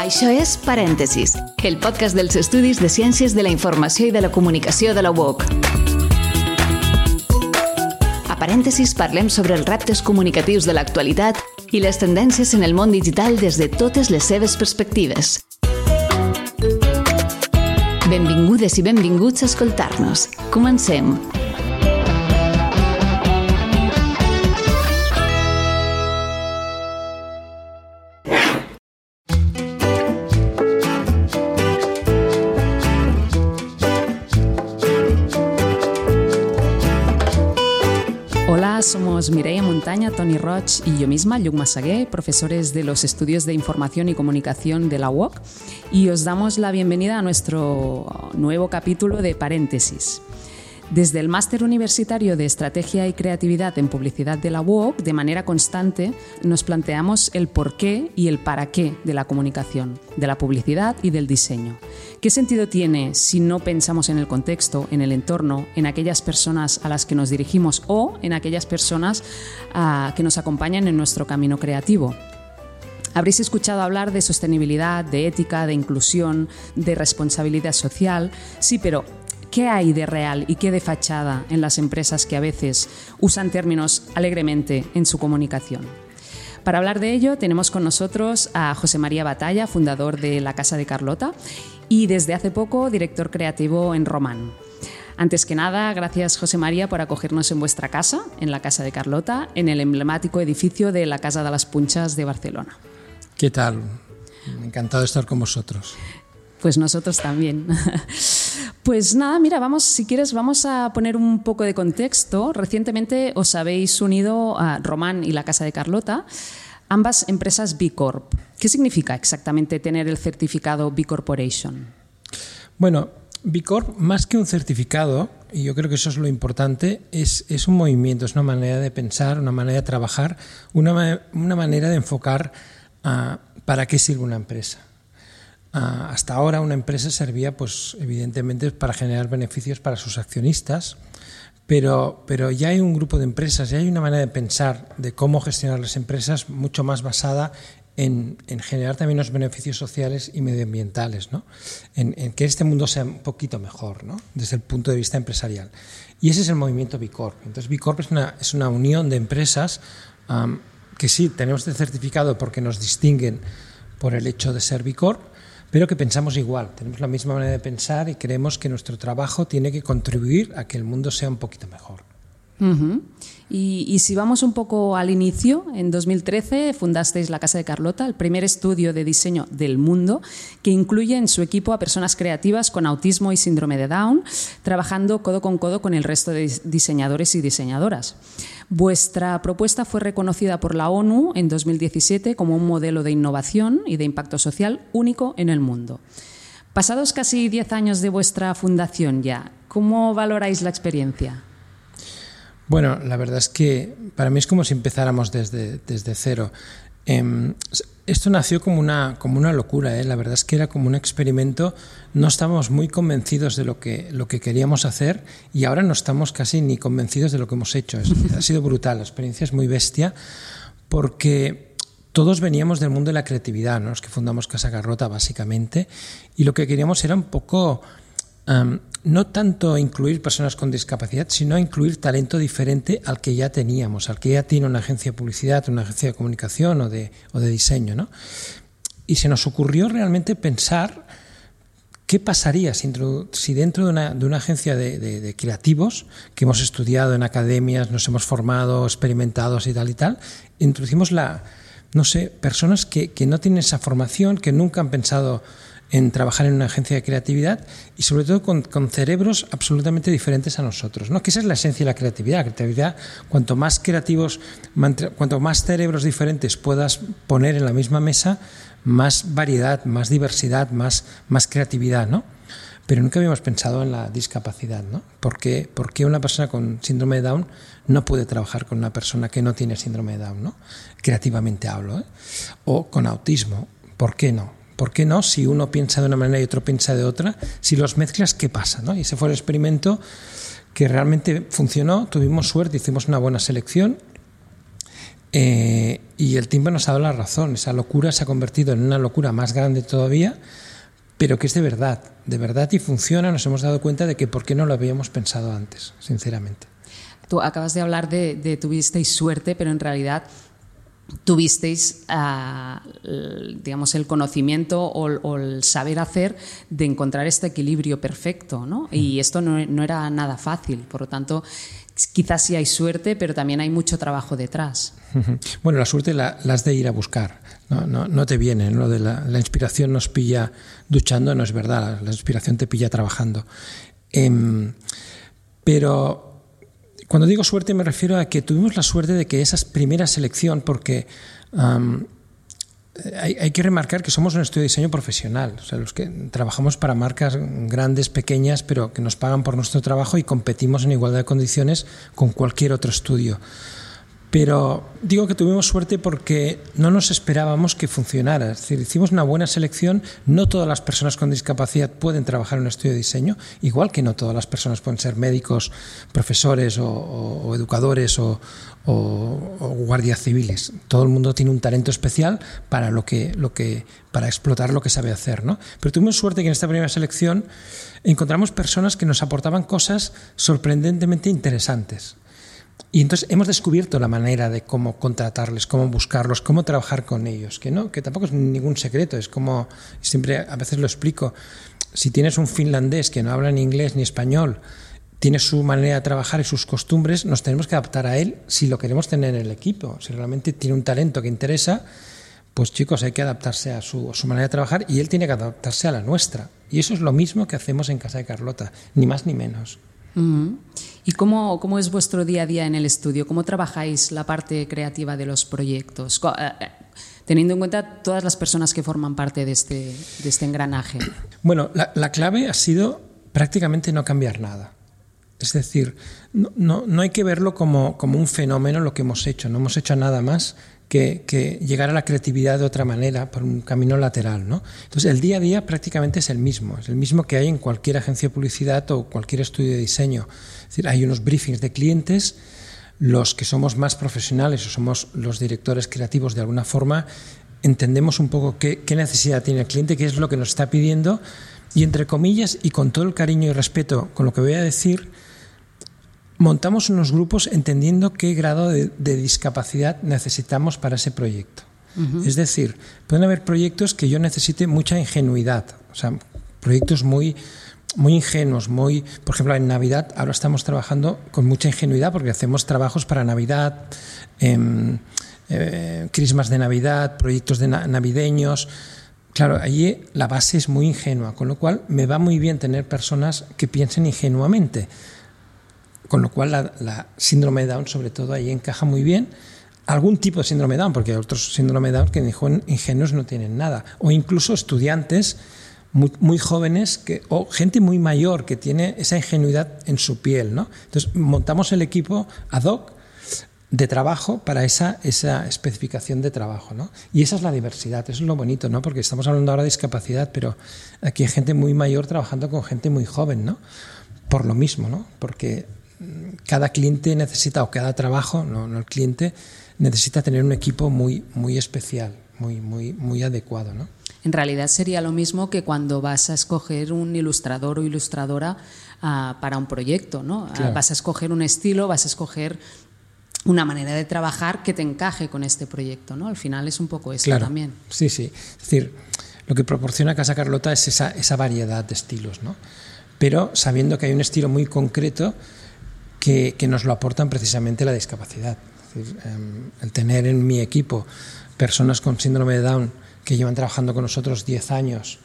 Això és Parèntesis, el podcast dels estudis de Ciències de la Informació i de la Comunicació de la UOC. A Parèntesis parlem sobre els reptes comunicatius de l'actualitat i les tendències en el món digital des de totes les seves perspectives. Benvingudes i benvinguts a escoltar-nos. Comencem. Somos Mireia Montaña, Tony Roch y yo misma, Lluc Massaguer, profesores de los estudios de información y comunicación de la UOC, y os damos la bienvenida a nuestro nuevo capítulo de Paréntesis. Desde el Máster Universitario de Estrategia y Creatividad en Publicidad de la UOC, de manera constante, nos planteamos el porqué y el para qué de la comunicación, de la publicidad y del diseño. ¿Qué sentido tiene si no pensamos en el contexto, en el entorno, en aquellas personas a las que nos dirigimos o en aquellas personas uh, que nos acompañan en nuestro camino creativo? Habréis escuchado hablar de sostenibilidad, de ética, de inclusión, de responsabilidad social. Sí, pero ¿Qué hay de real y qué de fachada en las empresas que a veces usan términos alegremente en su comunicación? Para hablar de ello tenemos con nosotros a José María Batalla, fundador de la Casa de Carlota y desde hace poco director creativo en Román. Antes que nada, gracias José María por acogernos en vuestra casa, en la Casa de Carlota, en el emblemático edificio de la Casa de las Punchas de Barcelona. ¿Qué tal? Encantado de estar con vosotros. Pues nosotros también. Pues nada, mira, vamos, si quieres, vamos a poner un poco de contexto. Recientemente os habéis unido a Román y la Casa de Carlota, ambas empresas B Corp. ¿Qué significa exactamente tener el certificado B Corporation? Bueno, B Corp, más que un certificado, y yo creo que eso es lo importante, es, es un movimiento, es una manera de pensar, una manera de trabajar, una, una manera de enfocar para qué sirve una empresa. Uh, hasta ahora una empresa servía, pues, evidentemente, para generar beneficios para sus accionistas, pero, pero ya hay un grupo de empresas, ya hay una manera de pensar de cómo gestionar las empresas mucho más basada en, en generar también los beneficios sociales y medioambientales, ¿no? en, en, que este mundo sea un poquito mejor ¿no? desde el punto de vista empresarial. Y ese es el movimiento B Corp. Entonces, B Corp es una, es una unión de empresas que sí, tenemos el certificado porque nos distinguen por el hecho de ser B Corp, pero que pensamos igual, tenemos la misma manera de pensar y creemos que nuestro trabajo tiene que contribuir a que el mundo sea un poquito mejor. Y, y, si vamos un poco al inicio, en 2013 fundasteis la Casa de Carlota, el primer estudio de diseño del mundo, que incluye en su equipo a personas creativas con autismo y síndrome de Down, trabajando codo con codo con el resto de diseñadores y diseñadoras. Vuestra propuesta fue reconocida por la ONU en 2017 como un modelo de innovación y de impacto social único en el mundo. Pasados casi 10 años de vuestra fundación ya, ¿cómo valoráis la experiencia? Bueno, la verdad es que para mí es como si empezáramos desde, desde cero. Eh, esto nació como una, como una locura, ¿eh? la verdad es que era como un experimento, no estábamos muy convencidos de lo que, lo que queríamos hacer y ahora no estamos casi ni convencidos de lo que hemos hecho. Ha sido brutal, la experiencia es muy bestia porque todos veníamos del mundo de la creatividad, ¿no? los que fundamos Casa Garrota básicamente, y lo que queríamos era un poco... no tanto incluir personas con discapacidad, sino incluir talento diferente al que ya teníamos, al que ya tiene una agencia de publicidad, una agencia de comunicación o de, o de diseño. ¿no? Y se nos ocurrió realmente pensar qué pasaría si, dentro de una, de una agencia de, de, de, creativos, que hemos estudiado en academias, nos hemos formado, experimentados y tal y tal, introducimos la, no sé, personas que, que no tienen esa formación, que nunca han pensado en trabajar en una agencia de creatividad y sobre todo con, cerebros absolutamente diferentes a nosotros, ¿no? Que esa es la esencia de la creatividad. La creatividad, cuanto más creativos, cuanto más cerebros diferentes puedas poner en la misma mesa, más variedad, más diversidad, más, más creatividad, ¿no? Pero nunca habíamos pensado en la discapacidad, ¿no? ¿Por qué, ¿Por qué una persona con síndrome de Down no puede trabajar con una persona que no tiene síndrome de Down, ¿no? Creativamente hablo, ¿eh? O con autismo, ¿por qué no? ¿Por qué no? Si uno piensa de una manera y otro piensa de otra, si los mezclas, ¿qué pasa? Y ese fue el experimento que realmente funcionó, tuvimos suerte, hicimos una buena selección Eh, y el tiempo nos ha dado la razón. Esa locura se ha convertido en una locura más grande todavía, pero que es de verdad, de verdad y funciona. Nos hemos dado cuenta de que por qué no lo habíamos pensado antes, sinceramente. Tú acabas de hablar de, de tuvisteis suerte, pero en realidad tuvisteis, uh, digamos, el conocimiento o, o, el saber hacer de encontrar este equilibrio perfecto, ¿no? Y esto no, no, era nada fácil, por lo tanto, quizás sí hay suerte, pero también hay mucho trabajo detrás. Bueno, la suerte la, la has de ir a buscar, no, no, no te viene, lo de la, la, inspiración nos pilla duchando, no es verdad, la, la inspiración te pilla trabajando. Eh, pero cuando digo suerte me refiero a que tuvimos la suerte de que esa primera selección, porque um, hay, hay, que remarcar que somos un estudio de diseño profesional, o sea, los que trabajamos para marcas grandes, pequeñas, pero que nos pagan por nuestro trabajo y competimos en igualdad de condiciones con cualquier otro estudio. Pero digo que tuvimos suerte porque no nos esperábamos que funcionara. Es decir, hicimos una buena selección. No todas las personas con discapacidad pueden trabajar en un estudio de diseño, igual que no todas las personas pueden ser médicos, profesores o, educadores o, guardias civiles. Todo el mundo tiene un talento especial para, lo que, para explotar lo que sabe hacer. ¿no? Pero tuvimos suerte que en esta primera selección encontramos personas que nos aportaban cosas sorprendentemente interesantes. Y entonces hemos descubierto la manera de cómo contratarles, cómo buscarlos, cómo trabajar con ellos, que no, que tampoco es ningún secreto, es como siempre a veces lo explico. Si tienes un finlandés que no habla ni inglés ni español, tiene su manera de trabajar y sus costumbres, nos tenemos que adaptar a él si lo queremos tener en el equipo. Si realmente tiene un talento que interesa, pues chicos, hay que adaptarse a su, manera de trabajar y él tiene que adaptarse a la nuestra. Y eso es lo mismo que hacemos en Casa de Carlota, ni más ni menos. ¿Y cómo, cómo, es vuestro día a día en el estudio? ¿Cómo trabajáis la parte creativa de los proyectos? Teniendo en cuenta todas las personas que forman parte de este, de este engranaje. Bueno, la, la, clave ha sido prácticamente no cambiar nada. Es decir, no, no, no hay que verlo como, como, un fenómeno lo que hemos hecho. No hemos hecho nada más que, llegar a la creatividad de otra manera, por un camino lateral. ¿no? Entonces, el día a día prácticamente es el mismo, es el mismo que hay en cualquier agencia de publicidad o cualquier estudio de diseño. Es decir, hay unos briefings de clientes, los que somos más profesionales o somos los directores creativos de alguna forma, entendemos un poco qué, qué necesidad tiene el cliente, qué es lo que nos está pidiendo, y entre comillas, y con todo el cariño y respeto con lo que voy a decir, montamos unos grupos entendiendo qué grado de, de discapacidad necesitamos para ese proyecto. Uh -huh. Es decir, pueden haber proyectos que yo necesite mucha ingenuidad, o sea, proyectos muy, muy ingenuos, muy, por ejemplo, en Navidad ahora estamos trabajando con mucha ingenuidad porque hacemos trabajos para Navidad, eh, eh, crismas de Navidad, proyectos de na navideños. Claro, allí la base es muy ingenua, con lo cual me va muy bien tener personas que piensen ingenuamente con lo cual la, síndrome de Down sobre todo ahí encaja muy bien. Algún tipo de síndrome de Down, porque hay otros síndrome de Down que ingenuos no tienen nada. O incluso estudiantes muy, muy, jóvenes que, o gente muy mayor que tiene esa ingenuidad en su piel. ¿no? Entonces montamos el equipo ad hoc de trabajo para esa, esa especificación de trabajo. ¿no? Y esa es la diversidad, eso es lo bonito, ¿no? porque estamos hablando ahora de discapacidad, pero aquí hay gente muy mayor trabajando con gente muy joven, ¿no? por lo mismo, ¿no? porque cada cliente necesita, o cada trabajo, no, no, el cliente, necesita tener un equipo muy, muy especial, muy, muy, muy adecuado. ¿no? En realidad sería lo mismo que cuando vas a escoger un ilustrador o ilustradora uh, para un proyecto. ¿no? Claro. Uh, vas a escoger un estilo, vas a escoger una manera de trabajar que te encaje con este proyecto. ¿no? Al final es un poco eso claro. también. Sí, sí. Es decir, lo que proporciona Casa Carlota es esa, esa variedad de estilos, ¿no? pero sabiendo que hay un estilo muy concreto que, nos lo aportan precisamente la discapacidad. Eh, el tener en mi equipo personas con síndrome de Down que llevan trabajando con nosotros 10 años,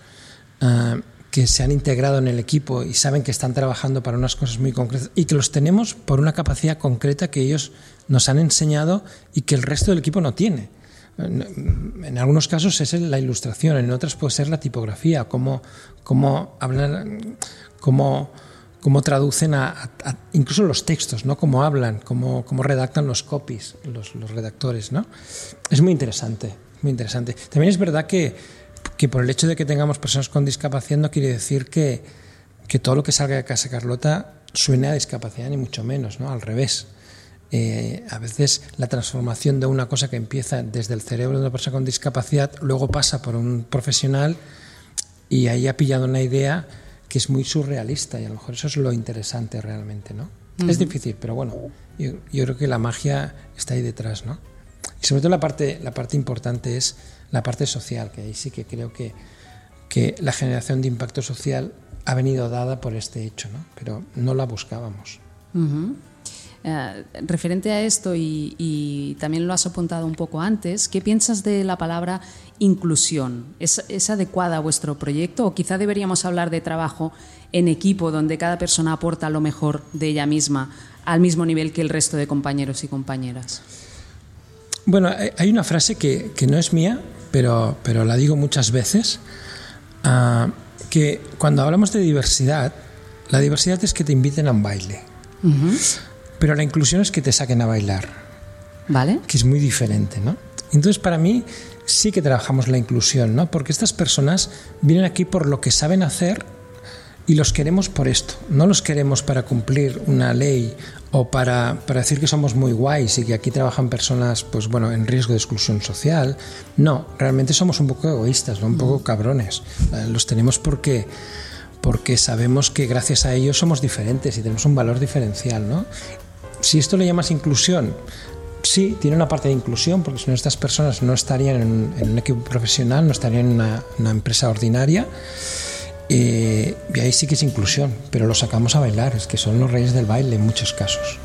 eh, que se han integrado en el equipo y saben que están trabajando para unas cosas muy concretas y que los tenemos por una capacidad concreta que ellos nos han enseñado y que el resto del equipo no tiene. En algunos casos es la ilustración, en otras puede ser la tipografía, cómo, cómo hablar, cómo cómo traducen a, a, a, incluso los textos, ¿no? cómo hablan, cómo, cómo redactan los copies, los, los, redactores. ¿no? Es muy interesante, muy interesante. También es verdad que, que por el hecho de que tengamos personas con discapacidad no quiere decir que, que todo lo que salga de Casa Carlota suene a discapacidad, ni mucho menos, ¿no? al revés. eh, a veces la transformación de una cosa que empieza desde el cerebro de una persona con discapacidad, luego pasa por un profesional y ahí ha pillado una idea que es muy surrealista y a lo mejor eso es lo interesante realmente, ¿no? Es difícil, pero bueno, yo, creo que la magia está ahí detrás, ¿no? Y sobre todo la parte, la parte importante es la parte social, que ahí sí que creo que, que la generación de impacto social ha venido dada por este hecho, ¿no? Pero no la buscábamos. Eh, referente a esto, y, también lo has apuntado un poco antes, ¿qué piensas de la palabra inclusión? ¿Es, adecuada a vuestro proyecto o quizá deberíamos hablar de trabajo en equipo donde cada persona aporta lo mejor de ella misma al mismo nivel que el resto de compañeros y compañeras? Bueno, hay una frase que, no es mía, pero, pero la digo muchas veces, ah, que cuando hablamos de diversidad, la diversidad es que te inviten a un baile. Pero la inclusión es que te saquen a bailar. ¿Vale? Que es muy diferente, ¿no? Entonces, para mí, sí que trabajamos la inclusión, ¿no? Porque estas personas vienen aquí por lo que saben hacer y los queremos por esto. No los queremos para cumplir una ley o para, para, decir que somos muy guays y que aquí trabajan personas, pues bueno, en riesgo de exclusión social. No, realmente somos un poco egoístas, ¿no? un poco cabrones. Eh, los tenemos porque porque sabemos que gracias a ellos somos diferentes y tenemos un valor diferencial, ¿no? Si esto le llamas inclusión, sí, tiene una parte de inclusión, porque si no estas personas no estarían en, un equipo profesional, no estarían en una, empresa ordinaria. Eh, y ahí sí que es inclusión, pero lo sacamos a bailar, es que son los reyes del baile en muchos casos.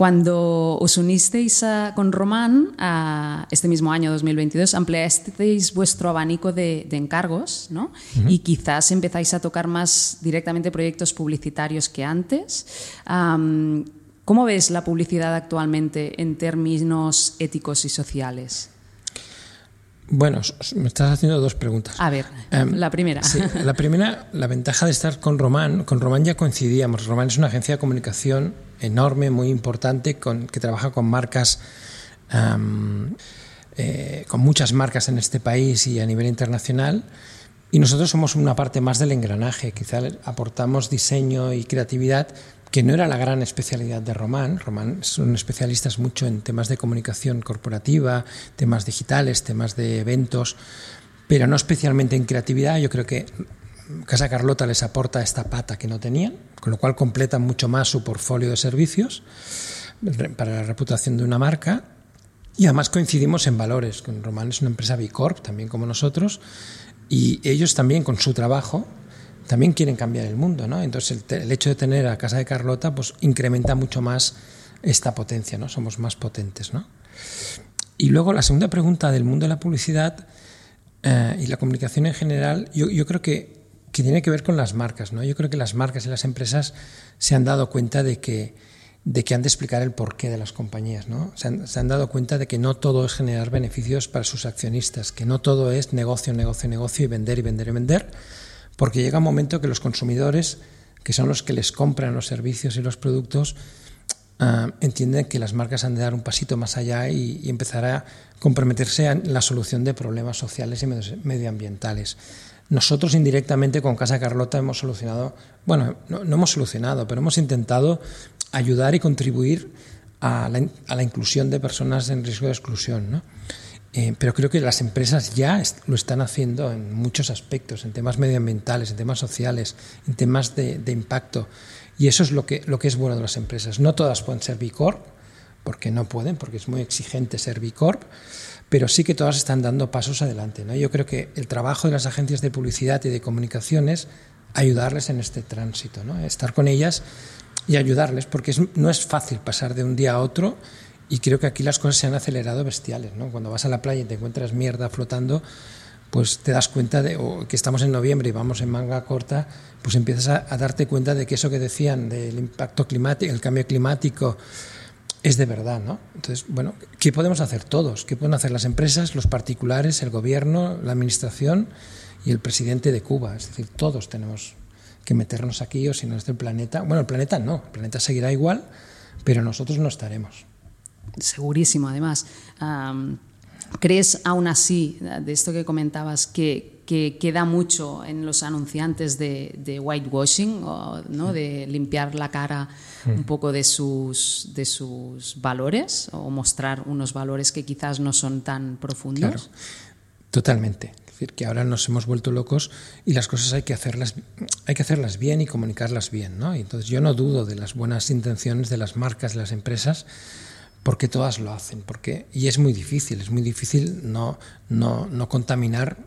Cuando os unisteis con Román a este mismo año 2022, ampliasteis vuestro abanico de, encargos ¿no? y quizás empezáis a tocar más directamente proyectos publicitarios que antes. ¿Cómo ves la publicidad actualmente en términos éticos y sociales? Bueno, me estás haciendo dos preguntas. A ver, em, la primera. la primera, la ventaja de estar con Román, con Román ya coincidíamos. Román es una agencia de comunicación enorme, muy importante, con, que trabaja con marcas, em, eh, con muchas marcas en este país y a nivel internacional. Y nosotros somos una parte más del engranaje. Quizá aportamos diseño y creatividad, que no era la gran especialidad de Román. Román son especialistas mucho en temas de comunicación corporativa, temas digitales, temas de eventos, pero no especialmente en creatividad. Yo creo que Casa Carlota les aporta esta pata que no tenían, con lo cual completan mucho más su portfolio de servicios para la reputación de una marca. Y además coincidimos en valores. Román es una empresa Bicorp, también como nosotros, y ellos también con su trabajo también quieren cambiar el mundo, ¿no? Entonces el, hecho de tener a Casa de Carlota pues incrementa mucho más esta potencia, ¿no? Somos más potentes, ¿no? Y luego la segunda pregunta del mundo de la publicidad eh, y la comunicación en general, yo, creo que, que, tiene que ver con las marcas, ¿no? Yo creo que las marcas y las empresas se han dado cuenta de que, de que han de explicar el porqué de las compañías, ¿no? Se han, se han dado cuenta de que no todo es generar beneficios para sus accionistas, que no todo es negocio, negocio, negocio y vender y vender y vender, porque llega un momento que los consumidores, que son los que les compran los servicios y los productos, ah, entienden que las marcas han de dar un pasito más allá y, empezar a comprometerse en la solución de problemas sociales y medioambientales. Nosotros indirectamente con Casa Carlota hemos solucionado, bueno, no, hemos solucionado, pero hemos intentado ayudar y contribuir a la, a la, inclusión de personas en riesgo de exclusión. ¿no? Eh, pero creo que las empresas ya lo están haciendo en muchos aspectos, en temas medioambientales, en temas sociales, en temas de, impacto. Y eso es lo que, lo que es bueno de las empresas. No todas pueden ser B Corp, porque no pueden, porque es muy exigente ser B Corp, pero sí que todas están dando pasos adelante. ¿no? Yo creo que el trabajo de las agencias de publicidad y de comunicaciones ayudarles en este tránsito, ¿no? estar con ellas y ayudarles, porque no es fácil pasar de un día a otro y creo que aquí las cosas se han acelerado bestiales. ¿no? Cuando vas a la playa y te encuentras mierda flotando, pues te das cuenta de que estamos en noviembre y vamos en manga corta, pues empiezas a, darte cuenta de que eso que decían del impacto climático, el cambio climático, es de verdad, ¿no? Entonces, bueno, ¿qué podemos hacer todos? ¿Qué pueden hacer las empresas, los particulares, el gobierno, la administración y el presidente de Cuba? Es decir, todos tenemos que meternos aquí o si no es del planeta. Bueno, el planeta no, el planeta seguirá igual, pero nosotros no estaremos. Segurísimo, además. Um, ¿Crees aún así, de esto que comentabas, que, que queda mucho en los anunciantes de, de whitewashing, o, ¿no? de limpiar la cara un poco de sus, de sus valores o mostrar unos valores que quizás no son tan profundos? Claro, totalmente. Es decir, que ahora nos hemos vuelto locos y las cosas hay que hacerlas, hay que hacerlas bien y comunicarlas bien. ¿no? Y entonces yo no dudo de las buenas intenciones de las marcas, de las empresas, porque todas lo hacen. Porque, y es muy difícil, es muy difícil no, no, no contaminar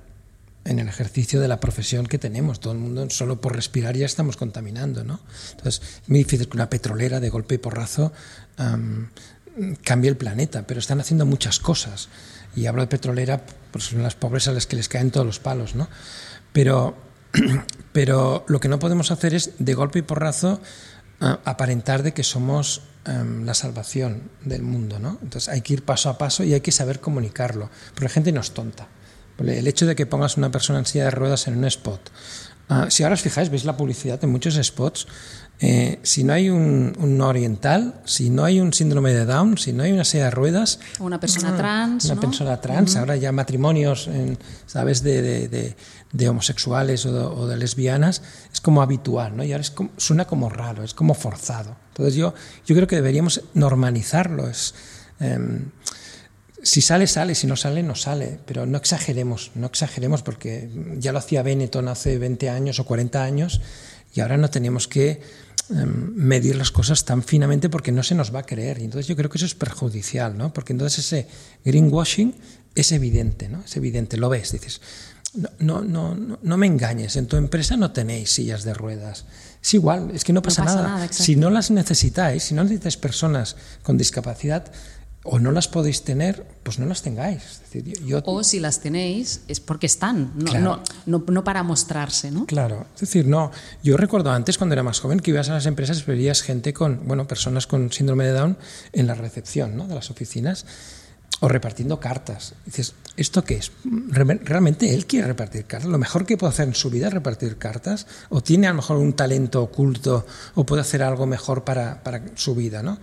en el ejercicio de la profesión que tenemos. Todo el mundo, solo por respirar ya estamos contaminando. ¿no? Entonces, es muy difícil que una petrolera de golpe y porrazo um, cambie el planeta, pero están haciendo muchas cosas. Y hablo de petrolera, pues son las pobres a las que les caen todos los palos. ¿no? Pero, pero lo que no podemos hacer es, de golpe y porrazo, uh, aparentar de que somos um, la salvación del mundo. ¿no? Entonces hay que ir paso a paso y hay que saber comunicarlo. Porque la gente no es tonta. El hecho de que pongas una persona en silla de ruedas en un spot. Uh, si ahora os fijáis, veis la publicidad en muchos spots, eh, si no hay un, un, oriental, si no hay un síndrome de Down, si no hay una silla de ruedas... Una persona trans, Una ¿no? persona trans, uh -huh. ahora ya matrimonios, en, ¿sabes?, de, de, de, de homosexuales o de, o de, lesbianas, es como habitual, ¿no? Y ahora es como, suena como raro, es como forzado. Entonces yo, yo creo que deberíamos normalizarlo. Es, eh, si sale, sale, si no sale, no sale, pero no exageremos, no exageremos porque ya lo hacía Benetton hace 20 años o 40 años y ahora no tenemos que um, medir las cosas tan finamente porque no se nos va a creer. Y entonces yo creo que eso es perjudicial, ¿no? Porque entonces ese greenwashing es evidente, ¿no? Es evidente, lo ves, dices, no, no, no, no me engañes, en tu empresa no tenéis sillas de ruedas. Es igual, es que no pasa, no pasa nada. nada si no las necesitáis, si no necesitáis personas con discapacidad, o no las podéis tener, pues no las tengáis. Es decir, yo, o si las tenéis es porque están, no, claro. no, no, no, para mostrarse, ¿no? Claro, es decir, no. Yo recuerdo antes, cuando era más joven, que ibas a las empresas y veías gente con, bueno, personas con síndrome de Down en la recepción ¿no? de las oficinas o repartiendo cartas. Dices, ¿esto qué es? ¿Realmente él quiere repartir cartas? ¿Lo mejor que puede hacer en su vida es repartir cartas? ¿O tiene a lo mejor un talento oculto o puede hacer algo mejor para, para su vida, no?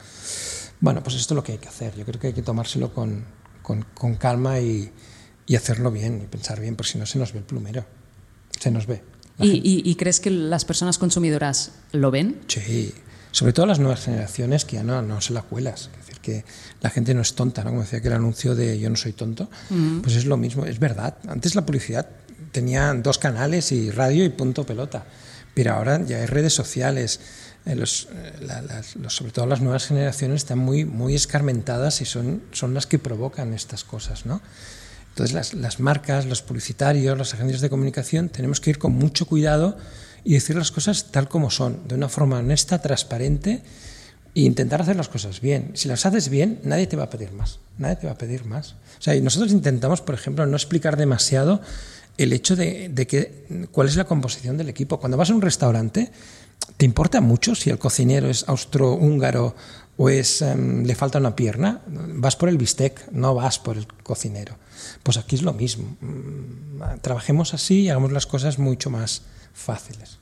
Bueno, pues esto es lo que hay que hacer. Yo creo que hay que tomárselo con, con, con calma y, y, hacerlo bien y pensar bien, porque si no se nos ve el plumero. Se nos ve. ¿Y, y, ¿Y, crees que las personas consumidoras lo ven? Sí, sobre todo las nuevas generaciones que ya no, no se la cuelas. Que la gente no es tonta, ¿no? Como decía que el anuncio de Yo no soy tonto, uh -huh. pues es lo mismo, es verdad. Antes la publicidad tenía dos canales y radio y punto pelota, pero ahora ya hay redes sociales eh, los, la, las, los, sobre todo las nuevas generaciones están muy, muy escarmentadas y son, son las que provocan estas cosas. ¿no? Entonces las, las, marcas, los publicitarios, las agencias de comunicación tenemos que ir con mucho cuidado y decir las cosas tal como son, de una forma honesta, transparente e intentar hacer las cosas bien. Si las haces bien, nadie te va a pedir más. Nadie te va a pedir más. O sea, nosotros intentamos, por ejemplo, no explicar demasiado el hecho de, de que, cuál es la composición del equipo. Cuando vas a un restaurante, ¿Te importa mucho si el cocinero es austrohúngaro o es, um, le falta una pierna? Vas por el bistec, no vas por el cocinero. Pues aquí es lo mismo. Trabajemos así y hagamos las cosas mucho más fáciles.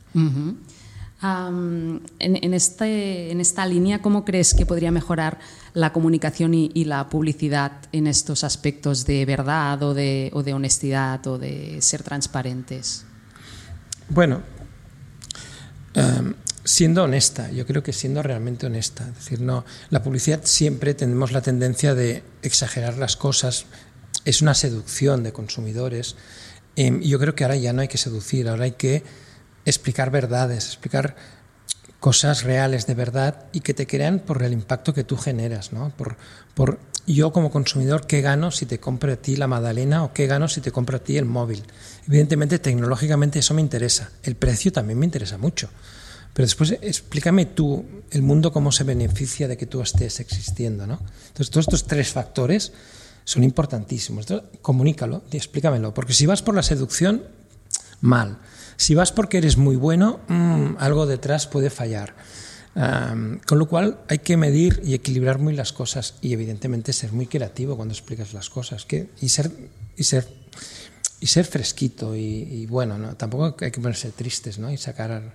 Um, en, en, este, en, esta línea, ¿cómo crees que podría mejorar la comunicación y, y, la publicidad en estos aspectos de verdad o de, o de honestidad o de ser transparentes? Bueno, Um, siendo honesta, yo creo que siendo realmente honesta. Es decir, no, la publicidad siempre tenemos la tendencia de exagerar las cosas, es una seducción de consumidores. Y yo creo que ahora ya no hay que seducir, ahora hay que explicar verdades, explicar cosas reales de verdad y que te crean por el impacto que tú generas, ¿no? Por, por yo como consumidor, ¿qué gano si te compro a ti la magdalena o qué gano si te compro a ti el móvil? Evidentemente, tecnológicamente eso me interesa. El precio también me interesa mucho. Pero después explícame tú el mundo cómo se beneficia de que tú estés existiendo, ¿no? Entonces, todos estos tres factores son importantísimos. Comunícalo y explícamelo. Porque si vas por la seducción, mal. Si vas porque eres muy bueno, mmm, algo detrás puede fallar. Con lo cual hay que medir y equilibrar muy las cosas y evidentemente ser muy creativo cuando explicas las cosas que, y, ser, y, ser, y ser fresquito y, y bueno, ¿no? tampoco hay que ponerse tristes ¿no? y sacar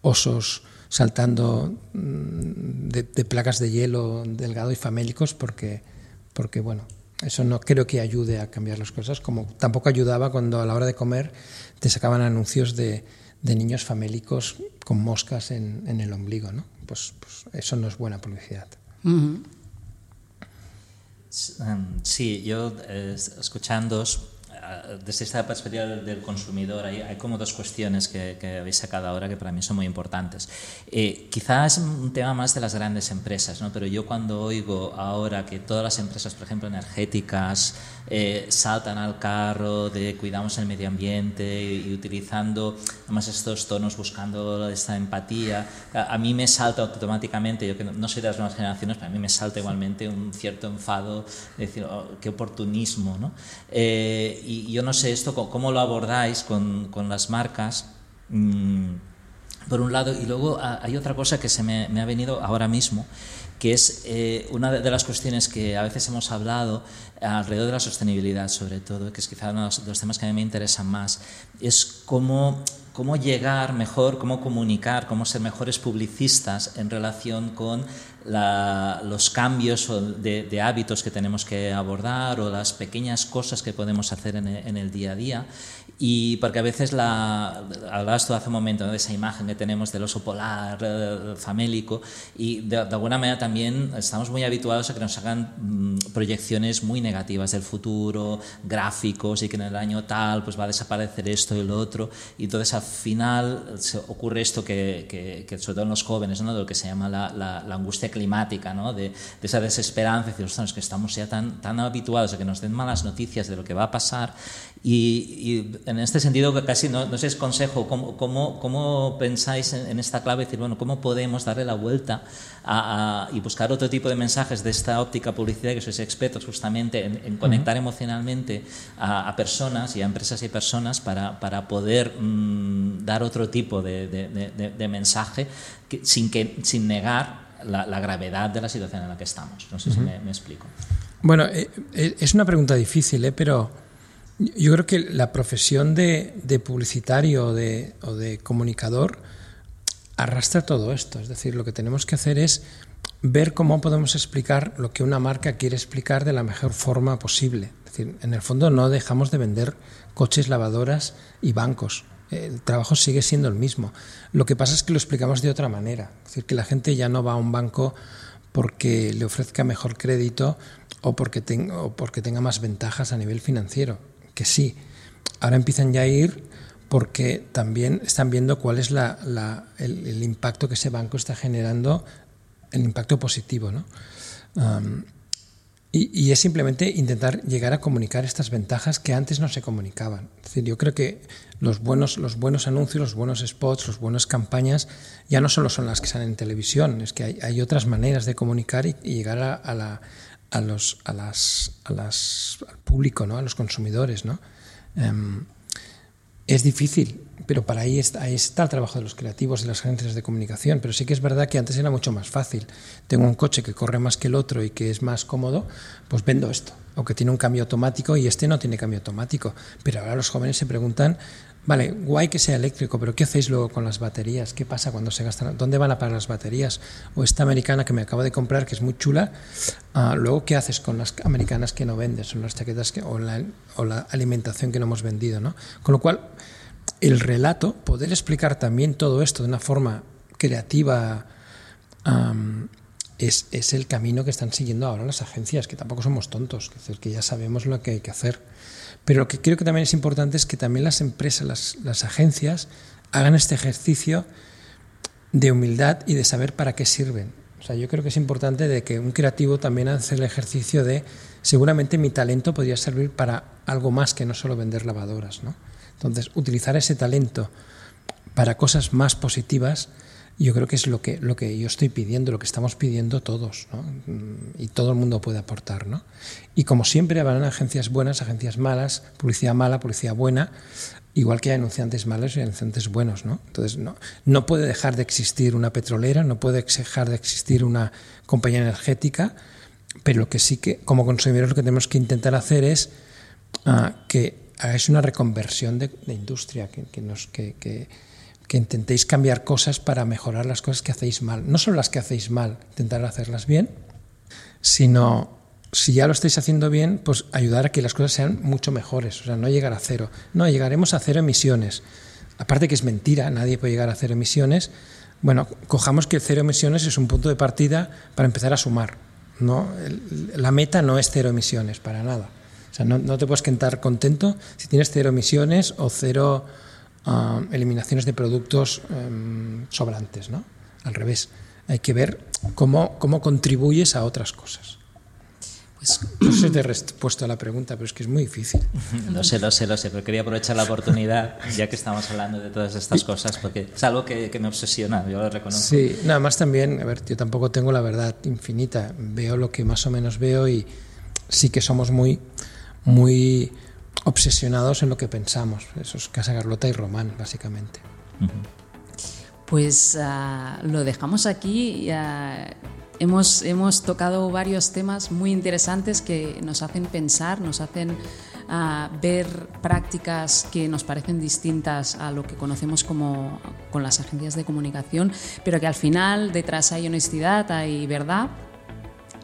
osos saltando mm, de, de, placas de hielo delgado y famélicos porque, porque, bueno, eso no creo que ayude a cambiar las cosas, como tampoco ayudaba cuando a la hora de comer te sacaban anuncios de, de niños famélicos con moscas en, en el ombligo, ¿no? Pues, pues, eso no es buena publicidad. Uh -huh. Sí, yo eh, escuchándoos desde esta perspectiva del consumidor, hay, hay como dos cuestiones que, que, habéis sacado ahora que para mí son muy importantes. Eh, quizás un tema más de las grandes empresas, ¿no? pero yo cuando oigo ahora que todas las empresas, por ejemplo, energéticas, eh, saltan al carro de cuidamos el medio ambiente y, y, utilizando además estos tonos, buscando esta empatía, a, a, mí me salta automáticamente, yo que no, no soy de las nuevas generaciones, pero a mí me salta igualmente un cierto enfado, de decir, oh, qué oportunismo, ¿no? Eh, y yo no sé esto, cómo lo abordáis con, con las marcas. Mmm, por un lado, y luego hay otra cosa que se me, me ha venido ahora mismo, que es eh, una de las cuestiones que a veces hemos hablado alrededor de la sostenibilidad, sobre todo, que es quizá uno de los temas que a mí me interesan más, es cómo, cómo llegar mejor, cómo comunicar, cómo ser mejores publicistas en relación con la, los cambios de, de, hábitos que tenemos que abordar o las pequeñas cosas que podemos hacer en el, en el día a día. Y porque a veces la, hablabas tú hace un momento ¿no? de esa imagen que tenemos del oso polar eh, famélico y de, de, alguna manera también estamos muy habituados a que nos hagan mmm, proyecciones muy negativas del futuro, gráficos y que en el año tal pues va a desaparecer esto y lo otro y entonces al final se ocurre esto que, que, que sobre todo en los jóvenes, ¿no? de lo que se llama la, la, la angustia climática, ¿no? de, de, esa desesperanza, decir, ostras, que estamos ya tan, tan habituados a que nos den malas noticias de lo que va a pasar y, y en este sentido casi no, no sé es consejo, ¿cómo, cómo, cómo pensáis en, en, esta clave? Decir, bueno, ¿cómo podemos darle la vuelta a, a, y buscar otro tipo de mensajes de esta óptica publicidad que sois expertos justamente en, en conectar uh -huh. emocionalmente a, a, personas y a empresas y personas para, para poder mmm, dar otro tipo de, de, de, de mensaje que, sin, que, sin negar la, la, gravedad de la situación en la que estamos. No sé uh -huh. si me, me, explico. Bueno, eh, eh, es una pregunta difícil, ¿eh? pero yo creo que la profesión de, de publicitario o de, o de, comunicador arrastra todo esto. Es decir, lo que tenemos que hacer es ver cómo podemos explicar lo que una marca quiere explicar de la mejor forma posible. Es decir, en el fondo no dejamos de vender coches, lavadoras y bancos. El trabajo sigue siendo el mismo. Lo que pasa es que lo explicamos de otra manera. Es decir, que la gente ya no va a un banco porque le ofrezca mejor crédito o porque, tenga, o porque tenga más ventajas a nivel financiero que sí. Ahora empiezan ya a ir porque también están viendo cuál es la, la, el, el, impacto que ese banco está generando, el impacto positivo. ¿no? Um, y, es simplemente intentar llegar a comunicar estas ventajas que antes no se comunicaban. Es decir, yo creo que los buenos, los buenos anuncios, los buenos spots, las buenas campañas ya no solo son las que salen en televisión, es que hay, otras maneras de comunicar y, llegar a, la a los, a las, a las, al público, ¿no? a los consumidores. ¿no? Um, es difícil, pero para ahí está, ahí está el trabajo de los creativos y las agencias de comunicación. Pero sí que es verdad que antes era mucho más fácil. Tengo un coche que corre más que el otro y que es más cómodo, pues vendo esto. O que tiene un cambio automático y este no tiene cambio automático. Pero ahora los jóvenes se preguntan Vale, guay que sea eléctrico, pero ¿qué hacéis luego con las baterías? ¿Qué pasa cuando se gastan? ¿Dónde van a parar las baterías? O esta americana que me acabo de comprar, que es muy chula, uh, luego ¿qué haces con las americanas que no vendes? O las chaquetas que, o, la, o la alimentación que no hemos vendido, ¿no? Con lo cual, el relato, poder explicar también todo esto de una forma creativa, es, es, el camino que están siguiendo ahora las agencias, que tampoco somos tontos, es decir, que ya sabemos lo que hay que hacer. Pero lo que creo que también es importante es que también las empresas, las, las agencias, hagan este ejercicio de humildad y de saber para qué sirven. O sea, yo creo que es importante de que un creativo también hace el ejercicio de seguramente mi talento podría servir para algo más que no solo vender lavadoras, ¿no? Entonces, utilizar ese talento para cosas más positivas yo creo que es lo que, lo que yo estoy pidiendo, lo que estamos pidiendo todos, ¿no? y todo el mundo puede aportar. ¿no? Y como siempre, habrán agencias buenas, agencias malas, publicidad mala, publicidad buena, igual que hay anunciantes malos y anunciantes buenos. ¿no? Entonces, no, no puede dejar de existir una petrolera, no puede dejar de existir una compañía energética, pero lo que sí que, como consumidores, lo que tenemos que intentar hacer es uh, que hagáis una reconversión de, industria, que, que, nos, que que intentéis cambiar cosas para mejorar las cosas que hacéis mal. No solo las que hacéis mal, intentar hacerlas bien, sino si ya lo estáis haciendo bien, pues ayudar a que las cosas sean mucho mejores, o sea, no llegar a cero. No, llegaremos a cero emisiones. Aparte que es mentira, nadie puede llegar a cero emisiones. Bueno, cojamos que cero emisiones es un punto de partida para empezar a sumar. ¿No? La meta no es cero emisiones, para nada. O sea, no, te puedes quedar contento si tienes cero emisiones o cero ah, eliminaciones de productos em, sobrantes, ¿no? Al revés, hay que ver cómo, cómo contribuyes a otras cosas. Pues, no sé si te he respuesto a la pregunta, pero es que es muy difícil. Lo sé, lo sé, lo sé, pero quería aprovechar la oportunidad, ya que estamos hablando de todas estas cosas, porque es algo que, me obsesiona, yo lo reconozco. Sí, nada más también, a ver, yo tampoco tengo la verdad infinita, veo lo que más o menos veo y sí que somos muy, muy obsesionados en lo que pensamos. Eso es Casa Carlota y Román, básicamente. Pues ah, lo dejamos aquí. Hemos, hemos tocado varios temas muy interesantes que nos hacen pensar, nos hacen ah, ver prácticas que nos parecen distintas a lo que conocemos como con las agencias de comunicación, pero que al final detrás hay honestidad, hay verdad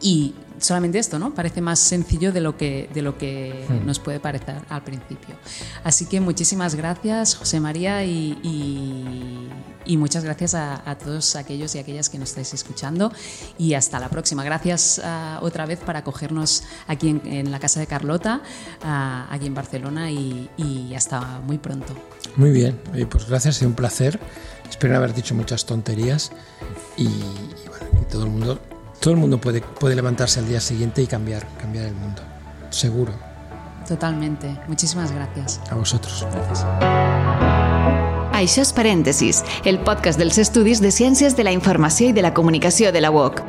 y solamente esto, ¿no? Parece más sencillo de lo que, de lo que hmm. nos puede parecer al principio. Así que muchísimas gracias, José María, y, y, muchas gracias a, todos aquellos y aquellas que nos estáis escuchando. Y hasta la próxima. Gracias ah, otra vez para acogernos aquí en, la casa de Carlota, ah, aquí en Barcelona, y, y, hasta muy pronto. Muy bien, pues gracias, ha sido un placer. Espero haber dicho muchas tonterías y, bueno, que todo el mundo todo el mundo puede, puede levantarse al día siguiente y cambiar, cambiar el mundo. Seguro. Totalmente. Muchísimas gracias. A vosotros. Gracias. Això és Parèntesis, el podcast dels estudis de Ciències de la Informació i de la Comunicació de la UOC.